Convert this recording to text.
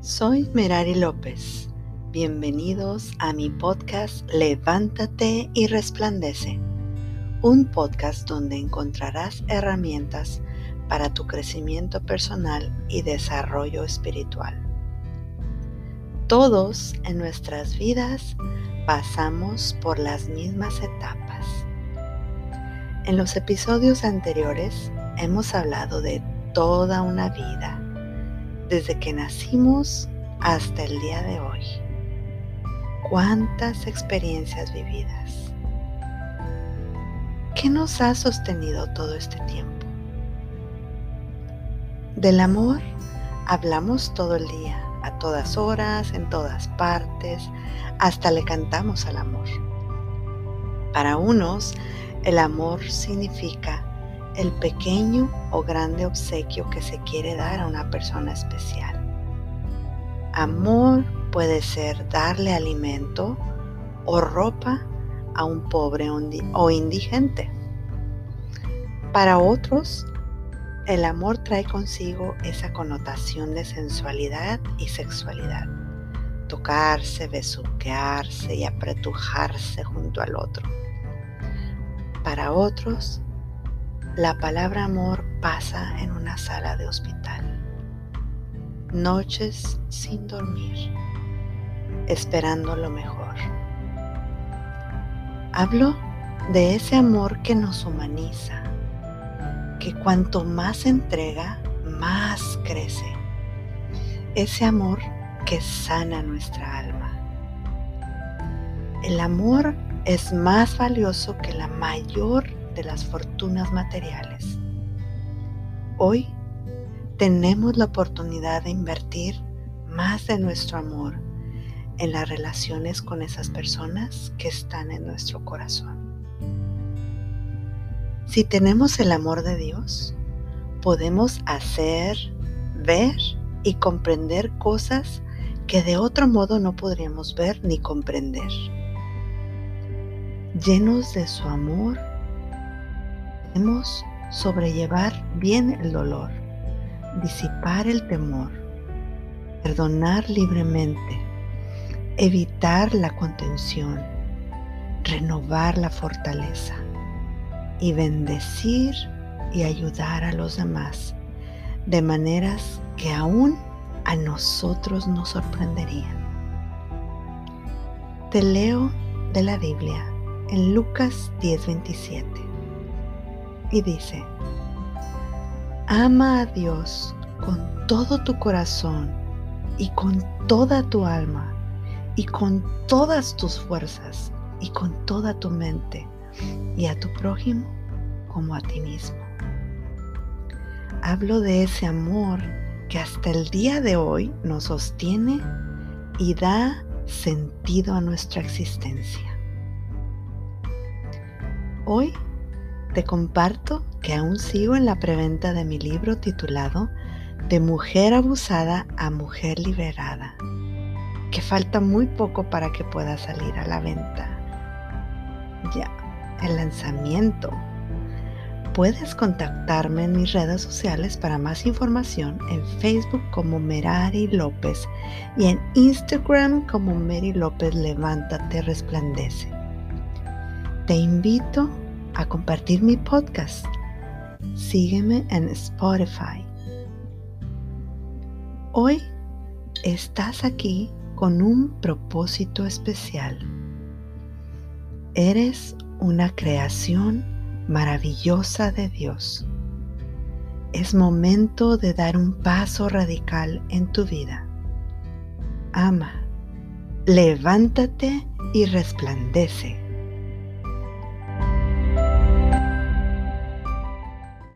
Soy Merari López. Bienvenidos a mi podcast Levántate y Resplandece, un podcast donde encontrarás herramientas para tu crecimiento personal y desarrollo espiritual. Todos en nuestras vidas pasamos por las mismas etapas. En los episodios anteriores hemos hablado de toda una vida desde que nacimos hasta el día de hoy. ¿Cuántas experiencias vividas? ¿Qué nos ha sostenido todo este tiempo? Del amor hablamos todo el día, a todas horas, en todas partes, hasta le cantamos al amor. Para unos, el amor significa el pequeño o grande obsequio que se quiere dar a una persona especial. Amor puede ser darle alimento o ropa a un pobre o indigente. Para otros, el amor trae consigo esa connotación de sensualidad y sexualidad. Tocarse, besuquearse y apretujarse junto al otro. Para otros, la palabra amor pasa en una sala de hospital. Noches sin dormir, esperando lo mejor. Hablo de ese amor que nos humaniza, que cuanto más entrega, más crece. Ese amor que sana nuestra alma. El amor es más valioso que la mayor de las fortunas materiales. Hoy tenemos la oportunidad de invertir más de nuestro amor en las relaciones con esas personas que están en nuestro corazón. Si tenemos el amor de Dios, podemos hacer, ver y comprender cosas que de otro modo no podríamos ver ni comprender. Llenos de su amor, Podemos sobrellevar bien el dolor, disipar el temor, perdonar libremente, evitar la contención, renovar la fortaleza y bendecir y ayudar a los demás de maneras que aún a nosotros nos sorprenderían. Te leo de la Biblia en Lucas 10:27 y dice, ama a Dios con todo tu corazón y con toda tu alma y con todas tus fuerzas y con toda tu mente y a tu prójimo como a ti mismo. Hablo de ese amor que hasta el día de hoy nos sostiene y da sentido a nuestra existencia. Hoy te comparto que aún sigo en la preventa de mi libro titulado De mujer abusada a mujer liberada, que falta muy poco para que pueda salir a la venta. Ya, el lanzamiento. Puedes contactarme en mis redes sociales para más información en Facebook como Merari López y en Instagram como Mary López Levántate Resplandece. Te invito a compartir mi podcast. Sígueme en Spotify. Hoy estás aquí con un propósito especial. Eres una creación maravillosa de Dios. Es momento de dar un paso radical en tu vida. Ama, levántate y resplandece